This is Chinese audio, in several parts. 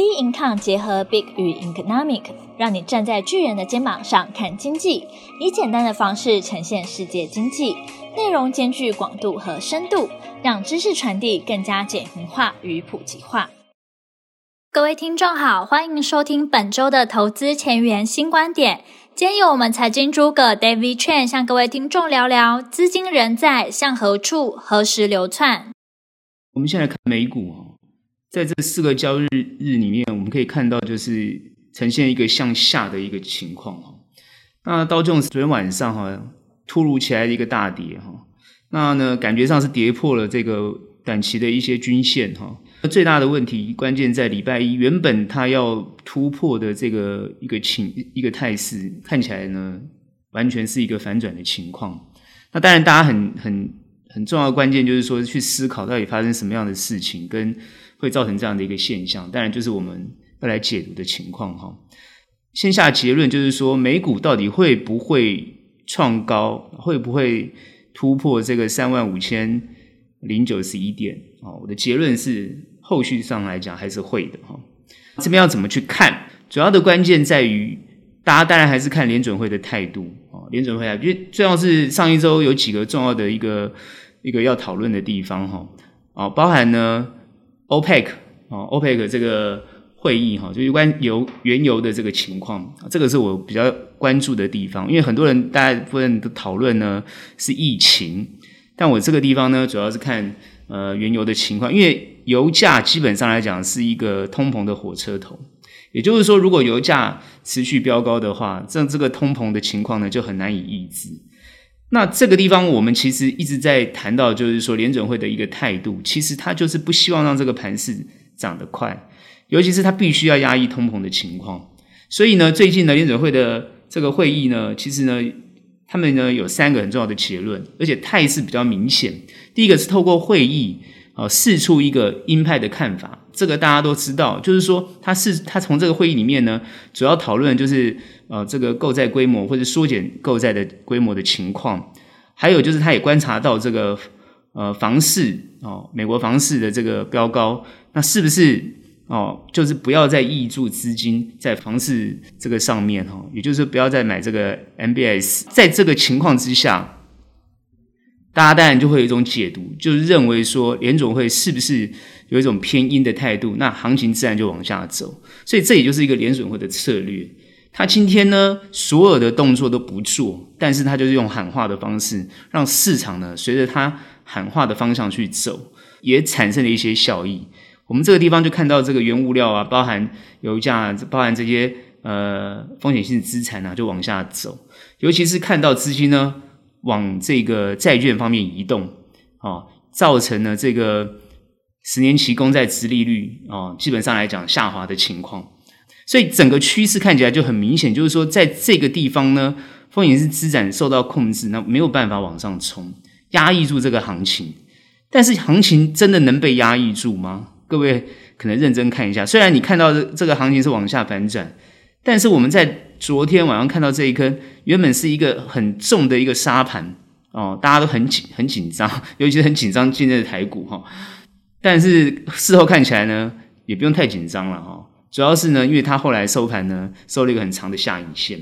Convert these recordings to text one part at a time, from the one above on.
B Income 结合 Big 与 Economic，让你站在巨人的肩膀上看经济，以简单的方式呈现世界经济，内容兼具广度和深度，让知识传递更加简明化与普及化。各位听众好，欢迎收听本周的投资前沿新观点。今天由我们财经诸葛 David Chen 向各位听众聊聊资金人在向何处、何时流窜。我们现在看美股啊。在这四个交易日日里面，我们可以看到就是呈现一个向下的一个情况哈。那道琼斯昨天晚上哈突如其来的一个大跌哈，那呢感觉上是跌破了这个短期的一些均线哈。最大的问题关键在礼拜一，原本它要突破的这个一个情一个态势，看起来呢完全是一个反转的情况。那当然大家很很很重要的关键就是说去思考到底发生什么样的事情跟。会造成这样的一个现象，当然就是我们要来解读的情况哈。先下结论就是说，美股到底会不会创高，会不会突破这个三万五千零九十一点啊？我的结论是，后续上来讲还是会的哈。这边要怎么去看？主要的关键在于，大家当然还是看联准会的态度啊。联准会啊，因为最重要是上一周有几个重要的一个一个要讨论的地方哈啊，包含呢。OPEC 啊，OPEC 这个会议哈，就有关油原油的这个情况，这个是我比较关注的地方。因为很多人大家部分都讨论呢是疫情，但我这个地方呢主要是看呃原油的情况，因为油价基本上来讲是一个通膨的火车头，也就是说，如果油价持续飙高的话，这这个通膨的情况呢就很难以抑制。那这个地方，我们其实一直在谈到，就是说联准会的一个态度，其实他就是不希望让这个盘势涨得快，尤其是他必须要压抑通膨的情况。所以呢，最近呢，联准会的这个会议呢，其实呢，他们呢有三个很重要的结论，而且态势比较明显。第一个是透过会议啊，释出一个鹰派的看法。这个大家都知道，就是说，他是他从这个会议里面呢，主要讨论就是呃，这个购债规模或者缩减购债的规模的情况，还有就是他也观察到这个呃房市哦，美国房市的这个飙高，那是不是哦，就是不要再挹注资金在房市这个上面哈，也就是不要再买这个 MBS，在这个情况之下，大家当然就会有一种解读，就是认为说联总会是不是？有一种偏阴的态度，那行情自然就往下走。所以这也就是一个联准会的策略。他今天呢，所有的动作都不做，但是他就是用喊话的方式，让市场呢随着他喊话的方向去走，也产生了一些效益。我们这个地方就看到这个原物料啊，包含油价，包含这些呃风险性资产啊，就往下走。尤其是看到资金呢往这个债券方面移动，啊，造成了这个。十年期公债殖利率啊，基本上来讲下滑的情况，所以整个趋势看起来就很明显，就是说在这个地方呢，风险是资产受到控制，那没有办法往上冲，压抑住这个行情。但是行情真的能被压抑住吗？各位可能认真看一下，虽然你看到这个行情是往下反转，但是我们在昨天晚上看到这一根原本是一个很重的一个沙盘哦，大家都很紧很紧张，尤其是很紧张今天的台股哈。但是事后看起来呢，也不用太紧张了哈。主要是呢，因为它后来收盘呢，收了一个很长的下影线。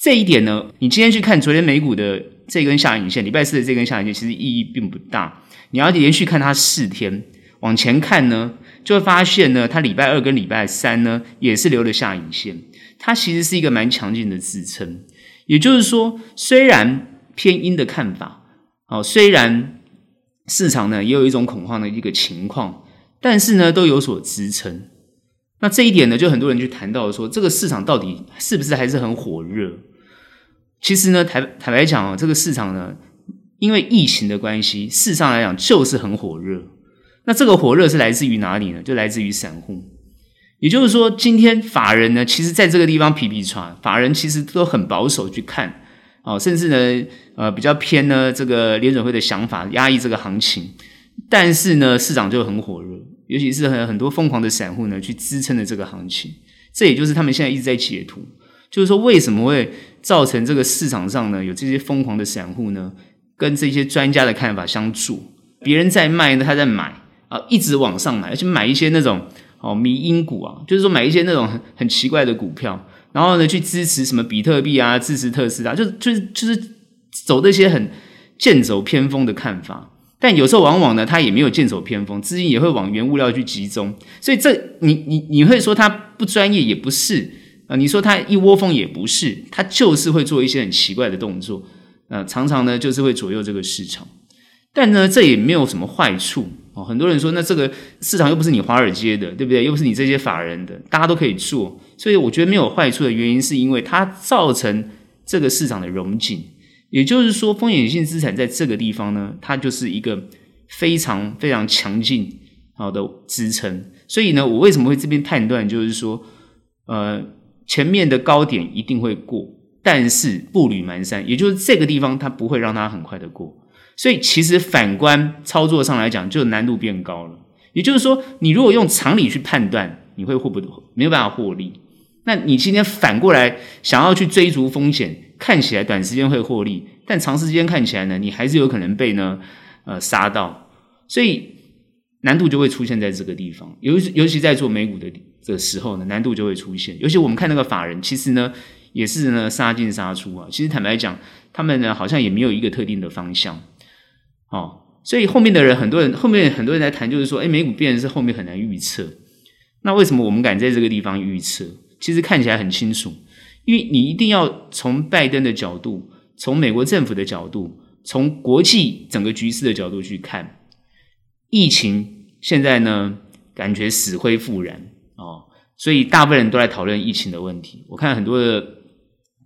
这一点呢，你今天去看昨天美股的这根下影线，礼拜四的这根下影线，其实意义并不大。你要连续看它四天，往前看呢，就会发现呢，它礼拜二跟礼拜三呢，也是留了下影线。它其实是一个蛮强劲的支撑。也就是说，虽然偏阴的看法，哦，虽然。市场呢也有一种恐慌的一个情况，但是呢都有所支撑。那这一点呢，就很多人去谈到说，这个市场到底是不是还是很火热？其实呢，坦坦白讲啊，这个市场呢，因为疫情的关系，事实上来讲就是很火热。那这个火热是来自于哪里呢？就来自于散户。也就是说，今天法人呢，其实在这个地方皮皮剉，法人其实都很保守去看。哦，甚至呢，呃，比较偏呢，这个联准会的想法压抑这个行情，但是呢，市场就很火热，尤其是很很多疯狂的散户呢，去支撑的这个行情。这也就是他们现在一直在解读，就是说为什么会造成这个市场上呢，有这些疯狂的散户呢，跟这些专家的看法相左，别人在卖呢，他在买啊，一直往上买，而且买一些那种哦迷因股啊，就是说买一些那种很很奇怪的股票，然后呢去支持什么比特币啊，支持特斯拉，就就是就是走这些很剑走偏锋的看法。但有时候往往呢，它也没有剑走偏锋，资金也会往原物料去集中，所以这你你你会说它不专业也不是啊，你说它一窝蜂也不是，它就是会做一些很奇怪的动作，呃，常常呢就是会左右这个市场。但呢，这也没有什么坏处哦。很多人说，那这个市场又不是你华尔街的，对不对？又不是你这些法人的，大家都可以做。所以我觉得没有坏处的原因，是因为它造成这个市场的融景。也就是说，风险性资产在这个地方呢，它就是一个非常非常强劲好的支撑。所以呢，我为什么会这边判断，就是说，呃，前面的高点一定会过，但是步履蹒跚，也就是这个地方它不会让它很快的过。所以其实反观操作上来讲，就难度变高了。也就是说，你如果用常理去判断，你会获不没有办法获利。那你今天反过来想要去追逐风险，看起来短时间会获利，但长时间看起来呢，你还是有可能被呢呃杀到。所以难度就会出现在这个地方。尤尤其在做美股的的时候呢，难度就会出现。尤其我们看那个法人，其实呢也是呢杀进杀出啊。其实坦白讲，他们呢好像也没有一个特定的方向。哦，所以后面的人，很多人后面很多人在谈，就是说，哎，美股变成是后面很难预测。那为什么我们敢在这个地方预测？其实看起来很清楚，因为你一定要从拜登的角度，从美国政府的角度，从国际整个局势的角度去看。疫情现在呢，感觉死灰复燃哦，所以大部分人都在讨论疫情的问题。我看很多的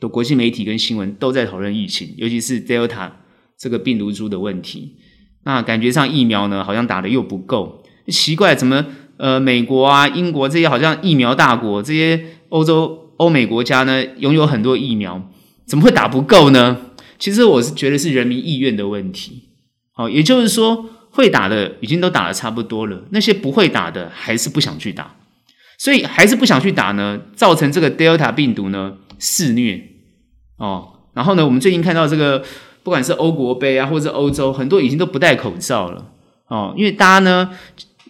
的国际媒体跟新闻都在讨论疫情，尤其是 Delta。这个病毒株的问题，那感觉上疫苗呢好像打得又不够，奇怪，怎么呃美国啊、英国这些好像疫苗大国，这些欧洲、欧美国家呢拥有很多疫苗，怎么会打不够呢？其实我是觉得是人民意愿的问题。好，也就是说会打的已经都打得差不多了，那些不会打的还是不想去打，所以还是不想去打呢，造成这个 Delta 病毒呢肆虐哦。然后呢，我们最近看到这个。不管是欧国杯啊，或者是欧洲，很多已经都不戴口罩了。哦，因为大家呢，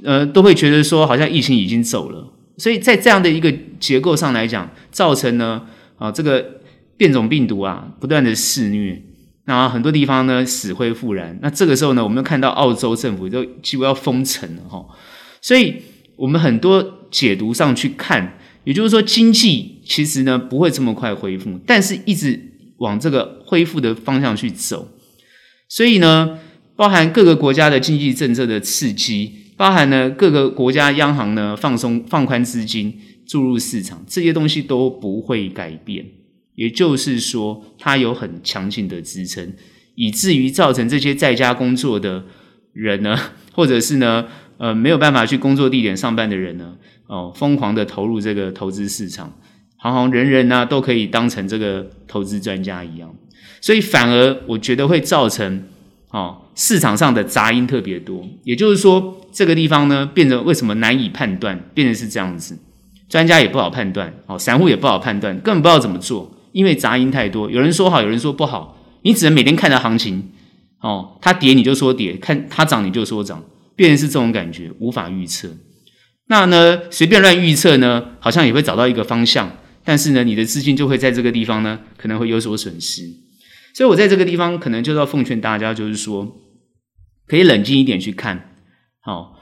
呃，都会觉得说好像疫情已经走了，所以在这样的一个结构上来讲，造成呢，啊，这个变种病毒啊，不断的肆虐，那很多地方呢死灰复燃，那这个时候呢，我们看到澳洲政府都几乎要封城了哈，所以我们很多解读上去看，也就是说经济其实呢不会这么快恢复，但是一直。往这个恢复的方向去走，所以呢，包含各个国家的经济政策的刺激，包含呢各个国家央行呢放松放宽资金注入市场，这些东西都不会改变。也就是说，它有很强劲的支撑，以至于造成这些在家工作的人呢，或者是呢，呃，没有办法去工作地点上班的人呢，哦，疯狂的投入这个投资市场。好像人人呢、都可以当成这个投资专家一样，所以反而我觉得会造成哦市场上的杂音特别多。也就是说，这个地方呢变得为什么难以判断，变成是这样子，专家也不好判断，哦，散户也不好判断，根本不知道怎么做，因为杂音太多。有人说好，有人说不好，你只能每天看着行情，哦，它跌你就说跌，看它涨你就说涨，变成是这种感觉，无法预测。那呢随便乱预测呢，好像也会找到一个方向。但是呢，你的资金就会在这个地方呢，可能会有所损失。所以我在这个地方可能就要奉劝大家，就是说，可以冷静一点去看。好，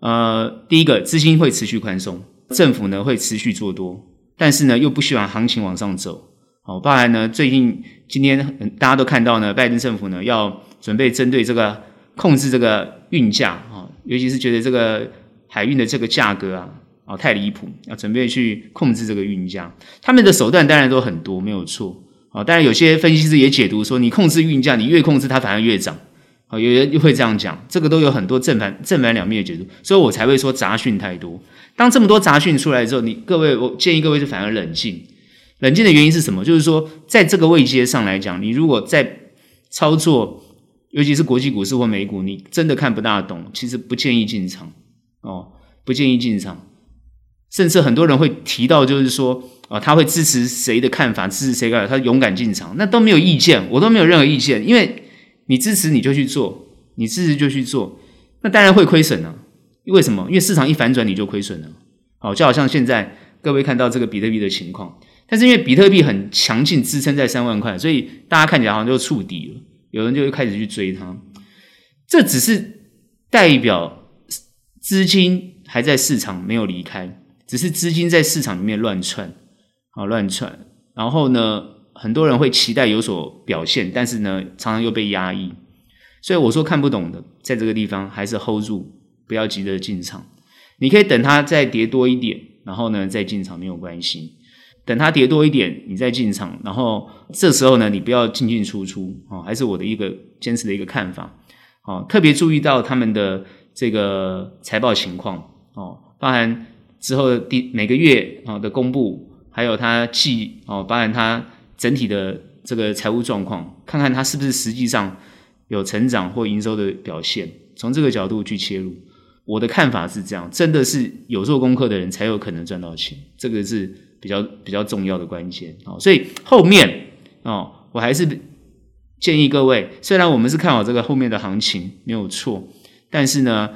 呃，第一个，资金会持续宽松，政府呢会持续做多，但是呢又不希望行情往上走。好，当然呢最近今天大家都看到呢，拜登政府呢要准备针对这个控制这个运价啊，尤其是觉得这个海运的这个价格啊。哦，太离谱！要准备去控制这个运价，他们的手段当然都很多，没有错。哦，当然有些分析师也解读说，你控制运价，你越控制它反而越涨。哦，有人会这样讲，这个都有很多正反正反两面的解读，所以我才会说杂讯太多。当这么多杂讯出来之后，你各位，我建议各位是反而冷静。冷静的原因是什么？就是说，在这个位阶上来讲，你如果在操作，尤其是国际股市或美股，你真的看不大懂，其实不建议进场。哦，不建议进场。甚至很多人会提到，就是说，啊，他会支持谁的看法，支持谁的，他勇敢进场，那都没有意见，我都没有任何意见，因为你支持你就去做，你支持就去做，那当然会亏损了。为什么？因为市场一反转你就亏损了。好，就好像现在各位看到这个比特币的情况，但是因为比特币很强劲支撑在三万块，所以大家看起来好像就触底了，有人就会开始去追它。这只是代表资金还在市场没有离开，只是资金在市场里面乱窜，啊乱窜，然后呢，很多人会期待有所表现，但是呢，常常又被压抑。所以我说看不懂的，在这个地方还是 hold 住，不要急着进场。你可以等它再跌多一点，然后呢再进场没有关系。等它跌多一点，你再进场，然后这时候呢，你不要进进出出啊，还是我的一个坚持的一个看法。哦，特别注意到他们的这个财报情况哦，包含之后的第每个月啊的公布，还有它季哦，包含它整体的这个财务状况，看看它是不是实际上有成长或营收的表现，从这个角度去切入。我的看法是这样，真的是有做功课的人才有可能赚到钱，这个是比较比较重要的关键哦。所以后面哦，我还是建议各位，虽然我们是看好这个后面的行情没有错，但是呢，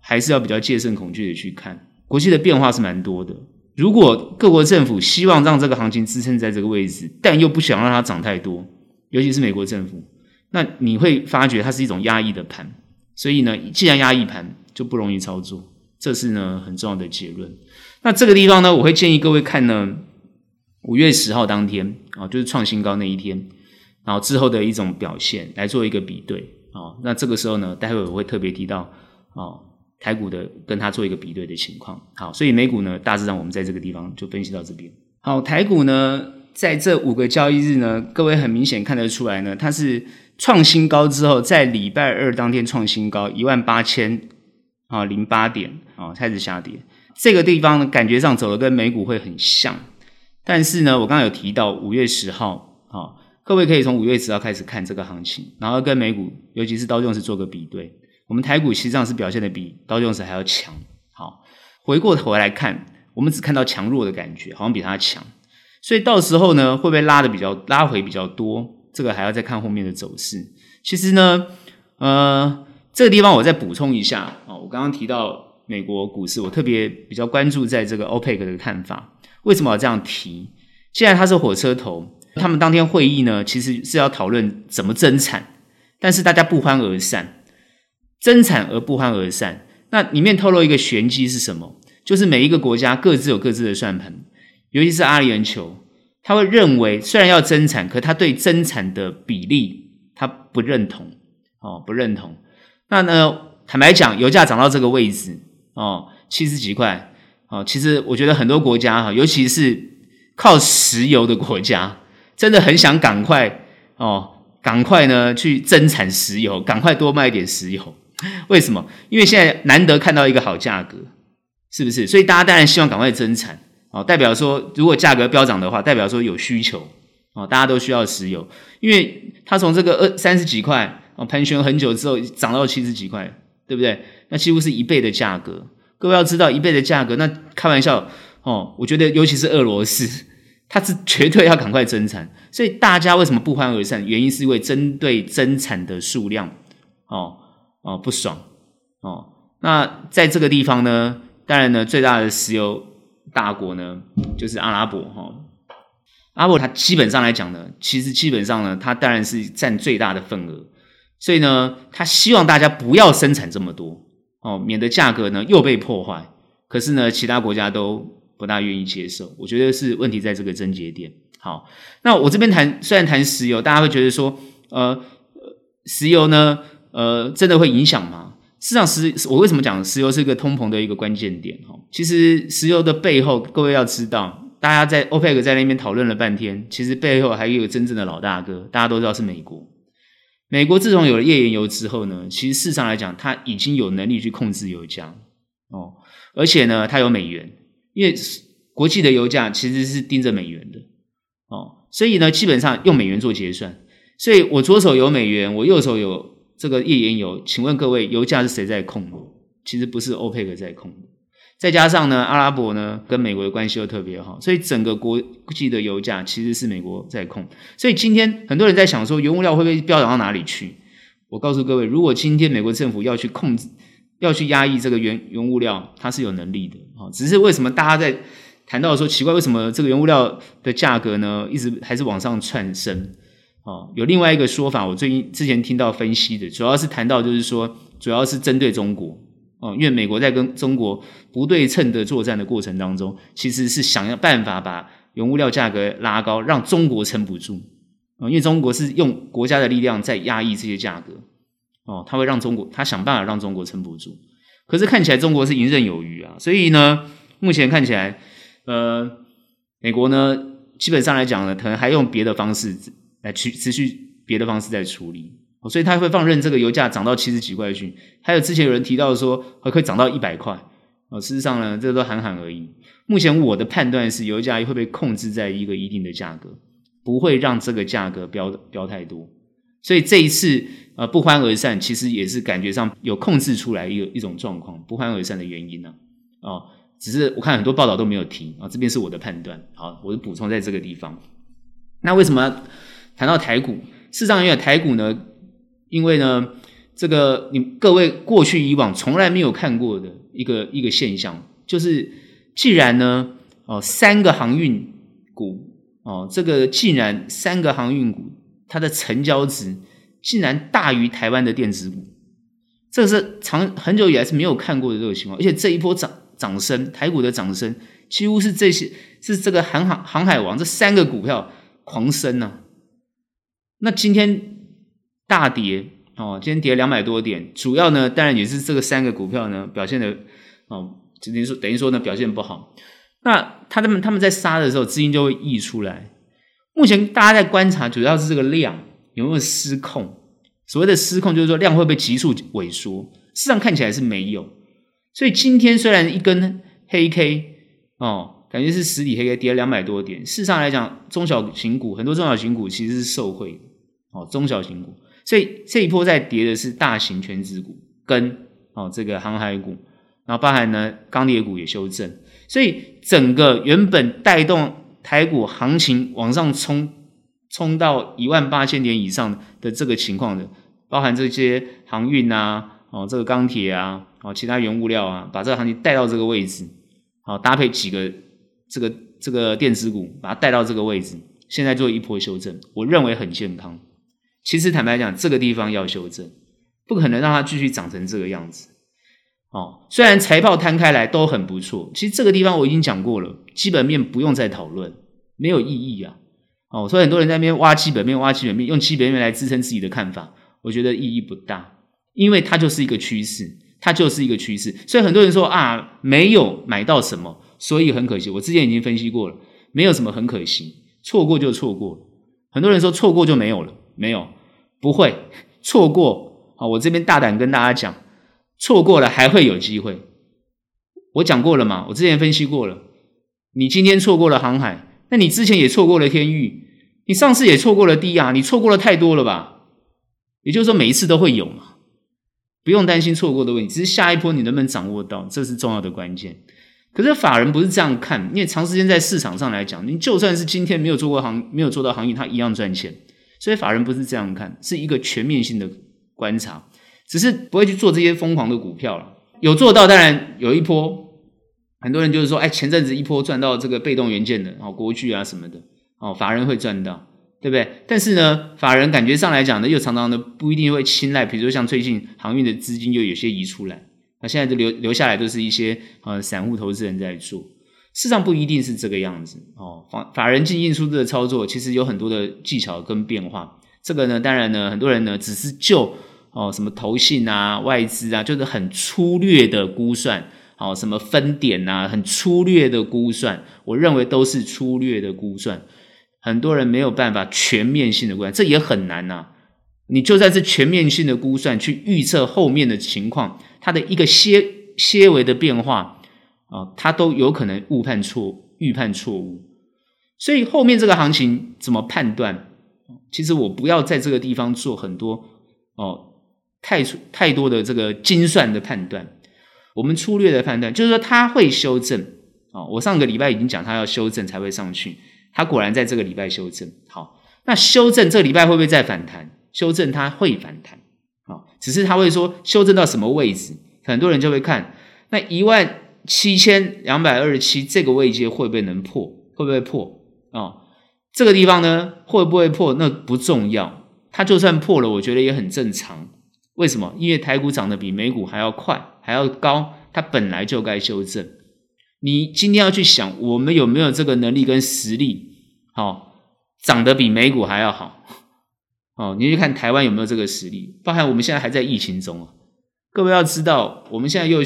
还是要比较戒慎恐惧的去看。国际的变化是蛮多的，如果各国政府希望让这个行情支撑在这个位置，但又不想让它涨太多，尤其是美国政府，那你会发觉它是一种压抑的盘。所以呢，既然压抑盘，就不容易操作，这是呢很重要的结论。那这个地方呢，我会建议各位看呢，五月十号当天啊，就是创新高那一天，然后之后的一种表现来做一个比对啊。那这个时候呢，待会我会特别提到啊，台股的跟它做一个比对的情况。好，所以美股呢，大致上我们在这个地方就分析到这边。好，台股呢，在这五个交易日呢，各位很明显看得出来呢，它是创新高之后，在礼拜二当天创新高一万八千。啊，零八点啊，开始下跌。这个地方呢，感觉上走的跟美股会很像，但是呢，我刚刚有提到五月十号啊，各位可以从五月十号开始看这个行情，然后跟美股，尤其是道琼斯做个比对。我们台股实际上是表现的比道琼斯还要强。好，回过头来看，我们只看到强弱的感觉，好像比它强。所以到时候呢，会不会拉的比较拉回比较多？这个还要再看后面的走势。其实呢，呃。这个地方我再补充一下啊，我刚刚提到美国股市，我特别比较关注在这个 OPEC 的看法。为什么要这样提？既然它是火车头，他们当天会议呢，其实是要讨论怎么增产，但是大家不欢而散，增产而不欢而散。那里面透露一个玄机是什么？就是每一个国家各自有各自的算盘，尤其是阿联酋，他会认为虽然要增产，可他对增产的比例他不认同哦，不认同。那呢，坦白讲，油价涨到这个位置哦，七十几块哦，其实我觉得很多国家哈，尤其是靠石油的国家，真的很想赶快哦，赶快呢去增产石油，赶快多卖点石油。为什么？因为现在难得看到一个好价格，是不是？所以大家当然希望赶快增产哦，代表说如果价格飙涨的话，代表说有需求哦，大家都需要石油，因为它从这个二三十几块。哦，盘旋很久之后涨到七十几块，对不对？那几乎是一倍的价格。各位要知道，一倍的价格，那开玩笑哦。我觉得，尤其是俄罗斯，它是绝对要赶快增产。所以大家为什么不欢而散？原因是因为针对增产的数量，哦哦不爽哦。那在这个地方呢，当然呢，最大的石油大国呢，就是阿拉伯哈。哦、阿拉伯它基本上来讲呢，其实基本上呢，它当然是占最大的份额。所以呢，他希望大家不要生产这么多哦，免得价格呢又被破坏。可是呢，其他国家都不大愿意接受。我觉得是问题在这个症结点。好，那我这边谈，虽然谈石油，大家会觉得说，呃，石油呢，呃，真的会影响吗？事实上，石我为什么讲石油是一个通膨的一个关键点？哈，其实石油的背后，各位要知道，大家在 OPEC 在那边讨论了半天，其实背后还有一个真正的老大哥，大家都知道是美国。美国自从有了页岩油之后呢，其实事实上来讲，它已经有能力去控制油价哦，而且呢，它有美元，因为国际的油价其实是盯着美元的哦，所以呢，基本上用美元做结算。所以我左手有美元，我右手有这个页岩油，请问各位，油价是谁在控？其实不是欧佩克在控。再加上呢，阿拉伯呢跟美国的关系又特别好，所以整个国际的油价其实是美国在控。所以今天很多人在想说，原物料会不会飙涨到哪里去？我告诉各位，如果今天美国政府要去控制，要去压抑这个原原物料，它是有能力的啊。只是为什么大家在谈到说奇怪，为什么这个原物料的价格呢，一直还是往上窜升？哦，有另外一个说法，我最近之前听到分析的，主要是谈到就是说，主要是针对中国。哦，因为美国在跟中国不对称的作战的过程当中，其实是想要办法把原物料价格拉高，让中国撑不住。啊，因为中国是用国家的力量在压抑这些价格。哦，他会让中国他想办法让中国撑不住，可是看起来中国是游刃有余啊，所以呢，目前看起来。呃，美国呢，基本上来讲呢，可能还用别的方式来去持续别的方式在处理，所以他会放任这个油价涨到七十几块去。还有之前有人提到说，还可以涨到一百块。哦，事实上呢，这都喊喊而已。目前我的判断是，油价会被控制在一个一定的价格，不会让这个价格飙飙太多。所以这一次呃不欢而散，其实也是感觉上有控制出来一个一种状况，不欢而散的原因呢，啊。哦只是我看很多报道都没有提啊，这边是我的判断。好，我就补充在这个地方。那为什么谈到台股？事实上，因为台股呢，因为呢，这个你各位过去以往从来没有看过的一个一个现象，就是既然呢，哦，三个航运股哦，这个既然三个航运股它的成交值竟然大于台湾的电子股，这是长很久以来是没有看过的这个情况，而且这一波涨。涨升，台股的涨升几乎是这些，是这个航航航海王这三个股票狂升呢、那今天大跌哦，今天跌两百多点，主要呢当然也是这个三个股票呢表现的哦，等于说等于说呢表现不好。那他们他们在杀的时候，资金就会溢出来。目前大家在观察，主要是这个量有没有失控。所谓的失控，就是说量会不会急速萎缩？事实上看起来是没有。所以今天虽然一根黑 K 哦，感觉是实体黑 K 跌了两百多点。事实上来讲，中小型股很多中小型股其实是受惠的哦，中小型股。所以这一波在跌的是大型全值股跟哦这个航海股，然后包含呢钢铁股也修正。所以整个原本带动台股行情往上冲，冲到一万八千点以上的这个情况的，包含这些航运啊，哦这个钢铁啊。哦，其他原物料啊，把这个行情带到这个位置，好搭配几个这个这个电子股，把它带到这个位置，现在做一波修正，我认为很健康。其实坦白讲，这个地方要修正，不可能让它继续长成这个样子。哦，虽然财报摊开来都很不错，其实这个地方我已经讲过了，基本面不用再讨论，没有意义啊。哦，所以很多人在那边挖基本面，挖基本面，用基本面来支撑自己的看法，我觉得意义不大，因为它就是一个趋势。它就是一个趋势，所以很多人说啊，没有买到什么，所以很可惜。我之前已经分析过了，没有什么很可惜，错过就错过了。很多人说错过就没有了，没有，不会错过。好，我这边大胆跟大家讲，错过了还会有机会。我讲过了嘛，我之前分析过了。你今天错过了航海，那你之前也错过了天域，你上次也错过了低亚，你错过了太多了吧？也就是说，每一次都会有嘛。不用担心错过的问题，只是下一波你能不能掌握到，这是重要的关键。可是法人不是这样看，因为长时间在市场上来讲，你就算是今天没有做过行，没有做到行业，他一样赚钱。所以法人不是这样看，是一个全面性的观察，只是不会去做这些疯狂的股票了。有做到，当然有一波，很多人就是说，哎，前阵子一波赚到这个被动元件的，哦，国巨啊什么的，哦，法人会赚到。对不对？但是呢，法人感觉上来讲呢，又常常的不一定会青睐，比如说像最近航运的资金又有些移出来，那现在就留留下来都是一些呃散户投资人在做，事实上不一定是这个样子哦。法法人进进出出的操作其实有很多的技巧跟变化，这个呢，当然呢，很多人呢只是就哦什么投信啊、外资啊，就是很粗略的估算，哦什么分点啊，很粗略的估算，我认为都是粗略的估算。很多人没有办法全面性的估算，这也很难呐、你就算是全面性的估算，去预测后面的情况，它的一个些些微的变化啊，它都有可能误判错、预判错误。所以后面这个行情怎么判断？其实我不要在这个地方做很多哦，太太多的这个精算的判断。我们粗略的判断就是说，它会修正啊。我上个礼拜已经讲，它要修正才会上去。它果然在这个礼拜修正，好，那修正这礼拜会不会再反弹？修正它会反弹，好，只是它会说修正到什么位置，很多人就会看那一万七千两百二十七这个位阶会不会能破？会不会破？哦，这个地方呢会不会破？那不重要，它就算破了，我觉得也很正常。为什么？因为台股涨得比美股还要快，还要高，它本来就该修正。你今天要去想，我们有没有这个能力跟实力？好、哦，涨得比美股还要好。哦，你去看台湾有没有这个实力？包含我们现在还在疫情中啊。各位要知道，我们现在又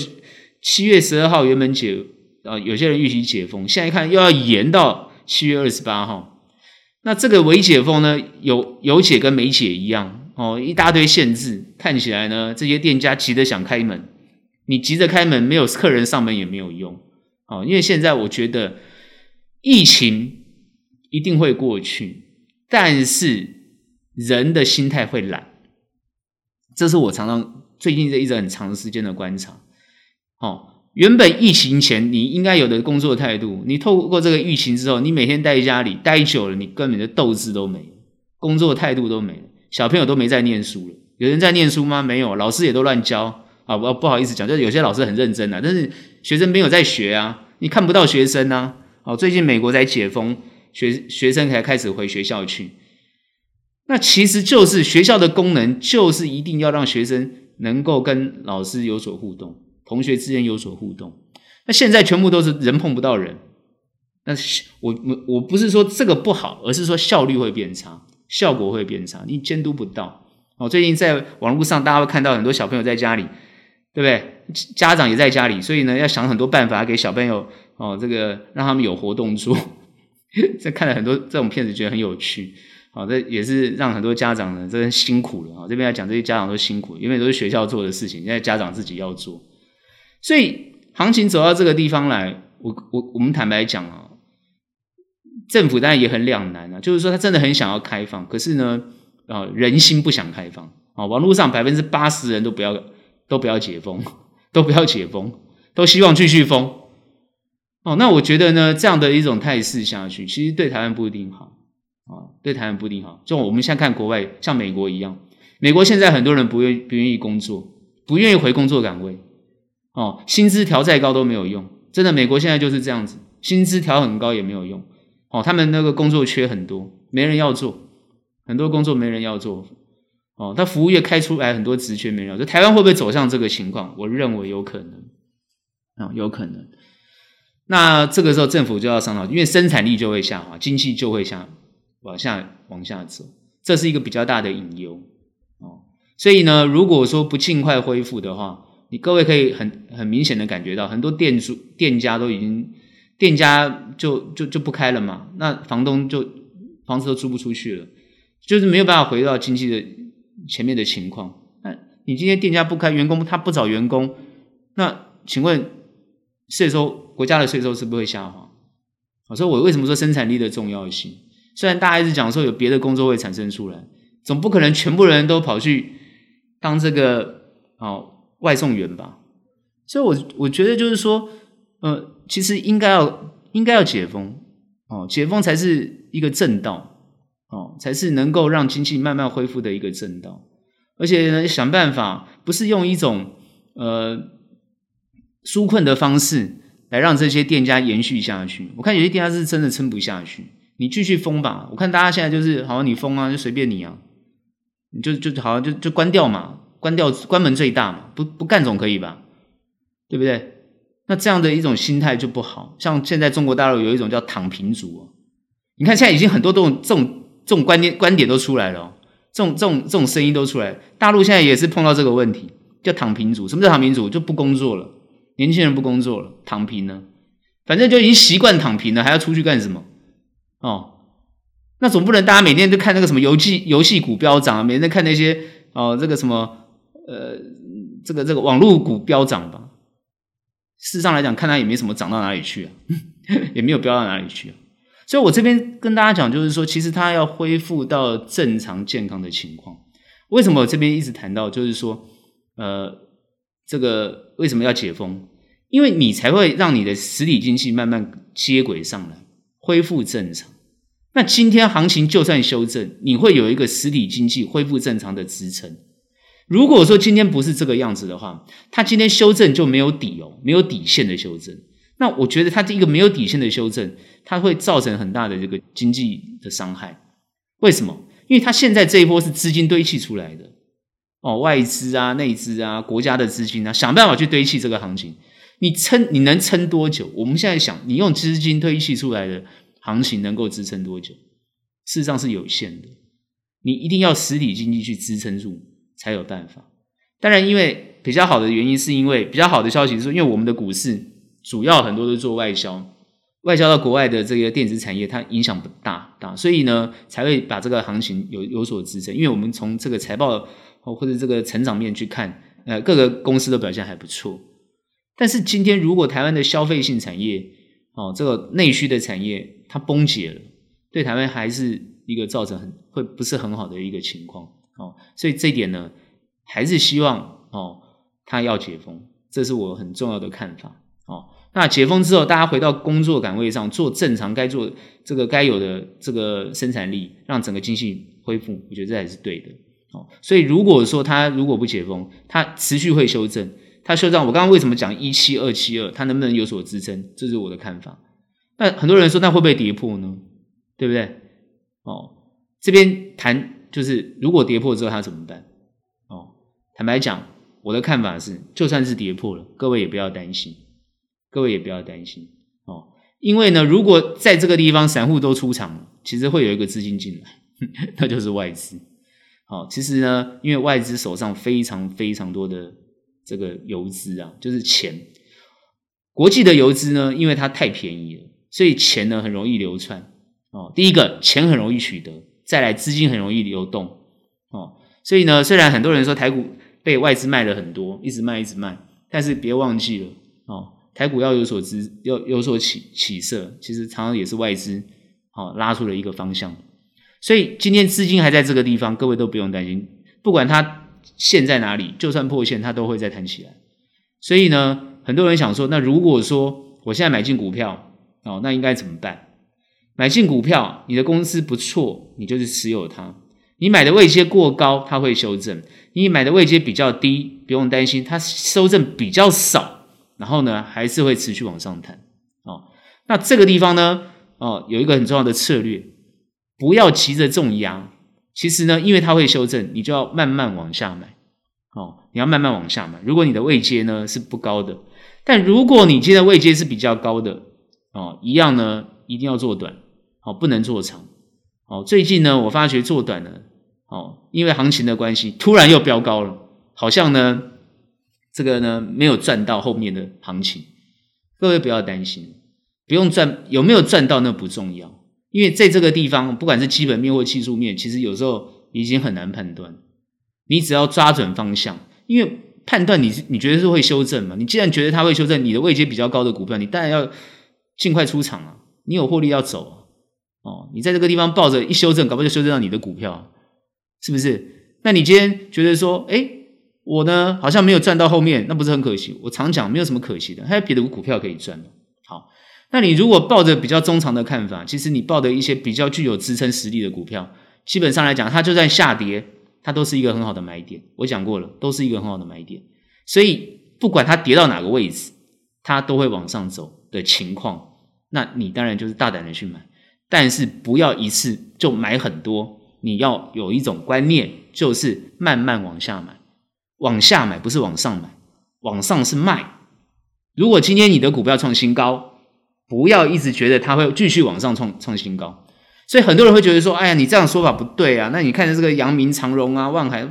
七月十二号原本解啊，有些人预期解封，现在看又要延到七月二十八号。那这个微解封呢，有有解跟没解一样哦，一大堆限制，看起来呢，这些店家急着想开门，你急着开门，没有客人上门也没有用哦，因为现在我觉得疫情一定会过去，但是。人的心态会懒，这是我常常最近这一直很长时间的观察。哦，原本疫情前你应该有的工作态度，你透过这个疫情之后，你每天待在家里待久了，你根本的斗志都没，工作态度都没了，小朋友都没在念书了。有人在念书吗？没有，老师也都乱教啊！不不好意思讲，就是有些老师很认真啊，但是学生没有在学啊，你看不到学生啊。哦，最近美国才解封，学学生才开始回学校去。那其实就是学校的功能，就是一定要让学生能够跟老师有所互动，同学之间有所互动。那现在全部都是人碰不到人，那我我我不是说这个不好，而是说效率会变差，效果会变差，你监督不到。哦，最近在网络上大家会看到很多小朋友在家里，对不对？家长也在家里，所以呢要想很多办法给小朋友哦，这个让他们有活动做。这看了很多这种片子，觉得很有趣。好，这也是让很多家长呢，真辛苦了啊！这边来讲，这些家长都辛苦，因为都是学校做的事情，现在家长自己要做。所以，行情走到这个地方来，我我我们坦白讲啊，政府当然也很两难啊，就是说他真的很想要开放，可是呢，啊，人心不想开放啊，网络上百分之八十人都不要，都不要解封，都不要解封，都希望继续封。哦，那我觉得呢，这样的一种态势下去，其实对台湾不一定好。啊，对台湾不一定好。就我们现在看国外，像美国一样，美国现在很多人不愿不愿意工作，不愿意回工作岗位，哦，薪资调再高都没有用。真的，美国现在就是这样子，薪资调很高也没有用。哦，他们那个工作缺很多，没人要做，很多工作没人要做。哦，他服务业开出来很多职缺没人要做。台湾会不会走向这个情况？我认为有可能，啊，有可能。那这个时候政府就要上脑，因为生产力就会下滑，经济就会下。往下往下走，这是一个比较大的隐忧哦。所以呢，如果说不尽快恢复的话，你各位可以很很明显的感觉到，很多店主店家都已经店家就就就不开了嘛，那房东就房子都租不出去了，就是没有办法回到经济的前面的情况。那你今天店家不开，员工他不找员工，那请问税收国家的税收是不是会下滑？我说我为什么说生产力的重要性？虽然大家一直讲说有别的工作会产生出来，总不可能全部人都跑去当这个哦外送员吧？所以我，我觉得就是说，呃，其实应该要应该要解封哦，解封才是一个正道哦，才是能够让经济慢慢恢复的一个正道。而且呢，想办法不是用一种呃纾困的方式来让这些店家延续下去。我看有些店家是真的撑不下去。你继续封吧，我看大家现在就是，好，你封啊，就随便你啊，你就就好像，就就关掉嘛，关掉，关门最大嘛，不不干总可以吧，对不对？那这样的一种心态就不好，像现在中国大陆有一种叫躺平族，你看现在已经很多这种这种这种观念观点都出来了哦，这种这种这种声音都出来，大陆现在也是碰到这个问题，叫躺平族。什么叫躺平族？就不工作了，年轻人不工作了，躺平了，反正就已经习惯躺平了，还要出去干什么？哦，那总不能大家每天都看那个什么游戏游戏股飙涨，每天都看那些哦这个什么呃这个这个网络股飙涨吧？事实上来讲，看它也没什么涨到哪里去啊，也没有飙到哪里去啊。所以我这边跟大家讲，就是说，其实它要恢复到正常健康的情况。为什么我这边一直谈到，就是说，呃，这个为什么要解封？因为你才会让你的实体经济慢慢接轨上来。恢复正常，那今天行情就算修正，你会有一个实体经济恢复正常的支撑。如果说今天不是这个样子的话，它今天修正就没有底哦，没有底线的修正。那我觉得它这一个没有底线的修正，它会造成很大的这个经济的伤害。为什么？因为它现在这一波是资金堆砌出来的哦，外资啊、内资啊、国家的资金啊，想办法去堆砌这个行情。你撑，你能撑多久？我们现在想，你用资金堆砌出来的行情能够支撑多久？事实上是有限的。你一定要实体经济去支撑住才有办法。当然，因为比较好的原因，是因为比较好的消息是，因为我们的股市主要很多都做外销，外销到国外的这个电子产业，它影响不大，大，所以呢才会把这个行情有有所支撑。因为我们从这个财报或者这个成长面去看，呃，各个公司的表现还不错。但是今天如果台湾的消费性产业，哦，这个内需的产业它崩解了，对台湾还是一个造成很会不是很好的一个情况哦。所以这一点呢，还是希望哦，它要解封，这是我很重要的看法哦。那解封之后，大家回到工作岗位上做正常该做这个该有的这个生产力，让整个经济恢复，我觉得这还是对的哦。所以如果说它如果不解封，它持续会修正。它修正，我刚刚为什么讲一七二七二？它能不能有所支撑？这是我的看法。那很多人说，那会不会跌破呢？对不对？哦，这边谈就是，如果跌破之后，它怎么办？哦，坦白讲，我的看法是，就算是跌破了，各位也不要担心，各位也不要担心哦，因为呢，如果在这个地方散户都出场，其实会有一个资金进来，那就是外资。好，其实呢，因为外资手上非常非常多的。这个游资啊，就是钱。国际的游资呢，因为它太便宜了，所以钱呢很容易流窜哦。第一个，钱很容易取得；再来，资金很容易流动哦。所以呢，虽然很多人说台股被外资卖了很多，一直卖一直卖，但是别忘记了哦，台股要有所支，要有所起起色，其实常常也是外资哦拉出了一个方向。所以今天资金还在这个地方，各位都不用担心，不管它。线在哪里？就算破线，它都会再弹起来。所以呢，很多人想说，那如果说我现在买进股票，哦，那应该怎么办？买进股票，你的公司不错，你就是持有它。你买的位阶过高，它会修正；你买的位阶比较低，不用担心，它修正比较少，然后呢，还是会持续往上弹。哦，那这个地方呢，哦，有一个很重要的策略，不要急着重压。其实呢，因为它会修正，你就要慢慢往下买，哦，你要慢慢往下买。如果你的位阶呢是不高的，但如果你今天的位阶是比较高的，哦，一样呢，一定要做短，哦，不能做长，哦。最近呢，我发觉做短呢，哦，因为行情的关系，突然又飙高了，好像呢，这个呢没有赚到后面的行情。各位不要担心，不用赚，有没有赚到那不重要。因为在这个地方，不管是基本面或技术面，其实有时候已经很难判断。你只要抓准方向，因为判断你你觉得是会修正嘛？你既然觉得它会修正，你的位阶比较高的股票，你当然要尽快出场啊！你有获利要走啊！哦，你在这个地方抱着一修正，搞不好就修正到你的股票，是不是？那你今天觉得说，诶，我呢好像没有赚到后面，那不是很可惜？我常讲，没有什么可惜的，还有别的股票可以赚。好。那你如果抱着比较中长的看法，其实你抱的一些比较具有支撑实力的股票，基本上来讲，它就算下跌，它都是一个很好的买点。我讲过了，都是一个很好的买点。所以不管它跌到哪个位置，它都会往上走的情况，那你当然就是大胆的去买，但是不要一次就买很多。你要有一种观念，就是慢慢往下买，往下买不是往上买，往上是卖。如果今天你的股票创新高，不要一直觉得它会继续往上创创新高，所以很多人会觉得说：“哎呀，你这样说法不对啊！”那你看这个阳明长荣啊、万海，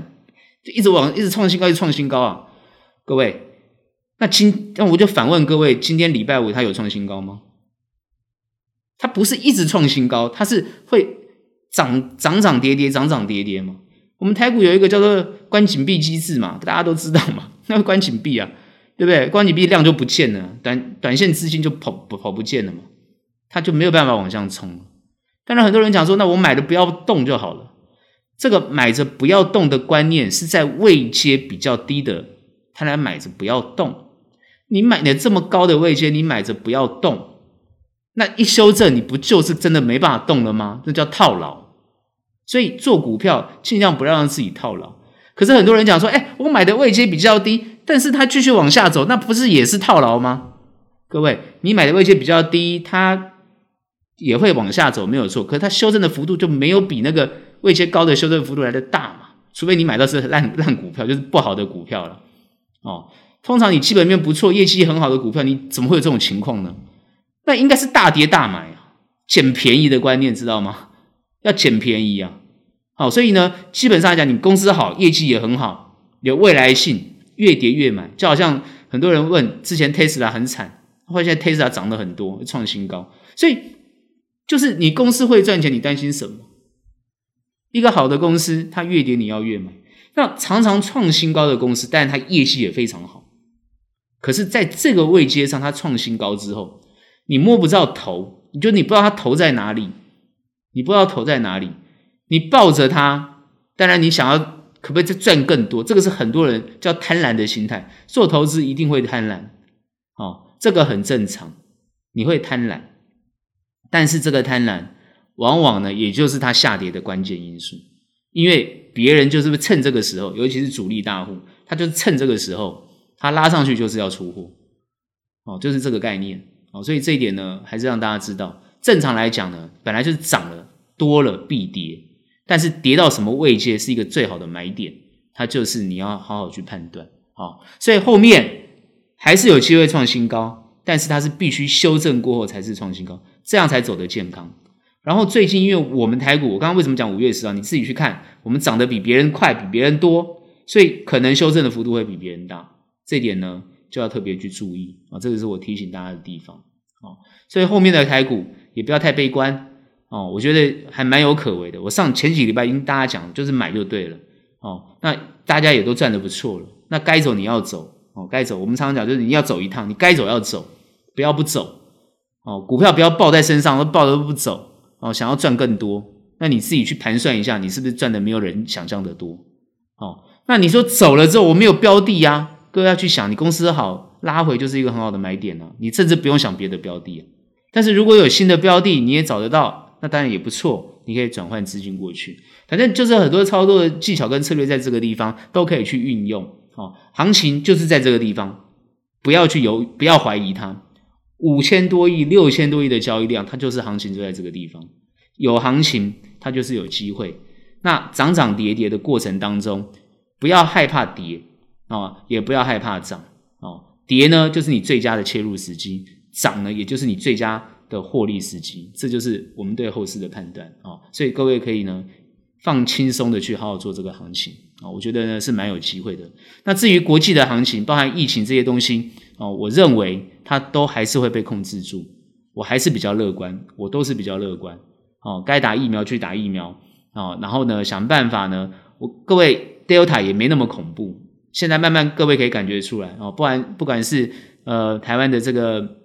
就一直往一直创新高，一直创新高啊！各位，那今那我就反问各位：今天礼拜五它有创新高吗？不是一直创新高，它是会涨涨涨跌跌，涨涨跌跌嘛。我们台股有一个叫做关紧闭机制嘛，大家都知道嘛，那个关紧闭啊。对不对？关紧闭量就不见了，短短线资金就跑跑跑不见了嘛，它就没有办法往上冲。当然，很多人讲说，那我买的不要动就好了。这个买着不要动的观念是在位阶比较低的，他来买着不要动。你买的这么高的位阶，你买着不要动，那一修正，你不就是真的没办法动了吗？那叫套牢。所以做股票尽量不要让自己套牢。可是很多人讲说，哎，我买的位阶比较低，但是它继续往下走，那不是也是套牢吗？各位，你买的位阶比较低，它也会往下走，没有错。可是它修正的幅度就没有比那个位阶高的修正幅度来的大嘛？除非你买到是烂烂股票，就是不好的股票了。哦，通常你基本面不错、业绩很好的股票，你怎么会有这种情况呢？那应该是大跌大买啊，捡便宜的观念知道吗？要捡便宜啊！好，所以呢，基本上来讲，你公司好，业绩也很好，有未来性，越跌越买。就好像很多人问，之前 Tesla 很惨。或者现在 Tesla 涨了很多，创新高，所以就是你公司会赚钱，你担心什么？一个好的公司，它越跌你要越买。那常常创新高的公司，但是它业绩也非常好，可是在这个位阶上，它创新高之后，你摸不着头，你就你不知道它头在哪里，你不知道头在哪里，你抱着它，当然你想要可不可以再赚更多？这个是很多人叫贪婪的心态，做投资一定会贪婪，哦。这个很正常，你会贪婪，但是这个贪婪往往呢，也就是它下跌的关键因素，因为别人就是趁这个时候，尤其是主力大户，他就是趁这个时候，他拉上去就是要出货，哦，就是这个概念，哦，所以这一点呢，还是让大家知道，正常来讲呢，本来就是涨了多了必跌，但是跌到什么位阶是一个最好的买点，它就是你要好好去判断，哦，所以后面。还是有机会创新高，但是它是必须修正过后才是创新高，这样才走得健康。然后最近因为我们台股，我刚刚为什么讲五月十号？你自己去看，我们涨得比别人快，比别人多，所以可能修正的幅度会比别人大。这点呢就要特别去注意啊，这个是我提醒大家的地方。哦，所以后面的台股也不要太悲观哦，我觉得还蛮有可为的。我上前几礼拜已经大家讲，就是买就对了哦。那大家也都赚得不错了，那该走你要走。哦，该走，我们常常讲，就是你要走一趟，你该走要走，不要不走。哦，股票不要抱在身上，都抱着都不走。哦，想要赚更多，那你自己去盘算一下，你是不是赚的没有人想象的多？哦，那你说走了之后我没有标的呀、各位要去想，你公司好拉回就是一个很好的买点啊，你甚至不用想别的标的啊。但是如果有新的标的，你也找得到，那当然也不错，你可以转换资金过去。反正就是很多操作的技巧跟策略，在这个地方都可以去运用。哦，行情就是在这个地方，不要去犹，不要怀疑它。五千多亿、六千多亿的交易量，它就是行情就在这个地方。有行情，它就是有机会。那涨涨跌跌的过程当中，不要害怕跌哦，也不要害怕涨哦。跌呢，就是你最佳的切入时机；涨呢，也就是你最佳的获利时机。这就是我们对后市的判断哦。所以各位可以呢，放轻松的去好好做这个行情。啊，我觉得呢是蛮有机会的。那至于国际的行情，包含疫情这些东西，哦，我认为它都还是会被控制住。我还是比较乐观，我都是比较乐观。哦，该打疫苗去打疫苗，哦，然后呢想办法呢，我各位 Delta 也没那么恐怖。现在慢慢各位可以感觉出来哦，不然不管是呃台湾的这个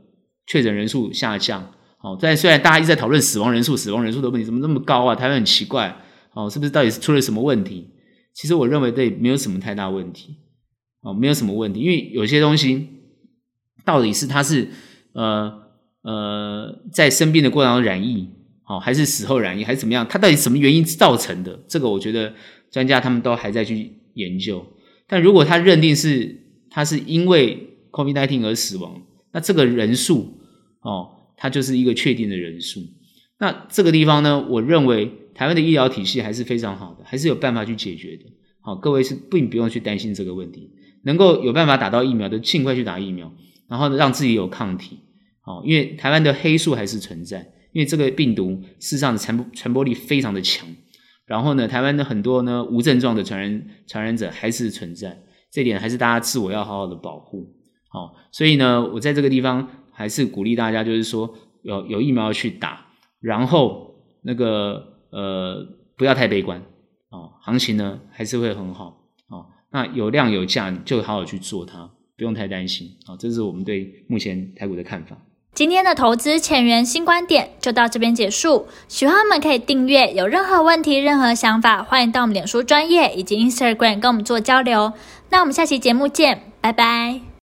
确诊人数下降，哦，但虽然大家一直在讨论死亡人数、死亡人数的问题，怎么那么高啊？台湾很奇怪，哦，是不是到底是出了什么问题？其实我认为这没有什么太大问题，哦，没有什么问题，因为有些东西到底是他是呃呃在生病的过程中染疫，哦，还是死后染疫，还是怎么样？他到底什么原因造成的？这个我觉得专家他们都还在去研究。但如果他认定是他是因为 COVID-19 而死亡，那这个人数哦，他就是一个确定的人数。那这个地方呢，我认为。台湾的医疗体系还是非常好的，还是有办法去解决的。好，各位是并不用去担心这个问题，能够有办法打到疫苗的，尽快去打疫苗，然后，让自己有抗体。好，因为台湾的黑数还是存在，因为这个病毒事实上的传播传播力非常的强。然后呢，台湾的很多呢无症状的传染传染者还是存在，这点还是大家自我要好好的保护。好，所以呢，我在这个地方还是鼓励大家，就是说有有疫苗要去打，然后那个。呃，不要太悲观哦，行情呢还是会很好哦。那有量有价，就好好去做它，不用太担心哦。这是我们对目前台股的看法。今天的投资前沿新观点就到这边结束，喜欢我们可以订阅，有任何问题、任何想法，欢迎到我们脸书专业以及 Instagram 跟我们做交流。那我们下期节目见，拜拜。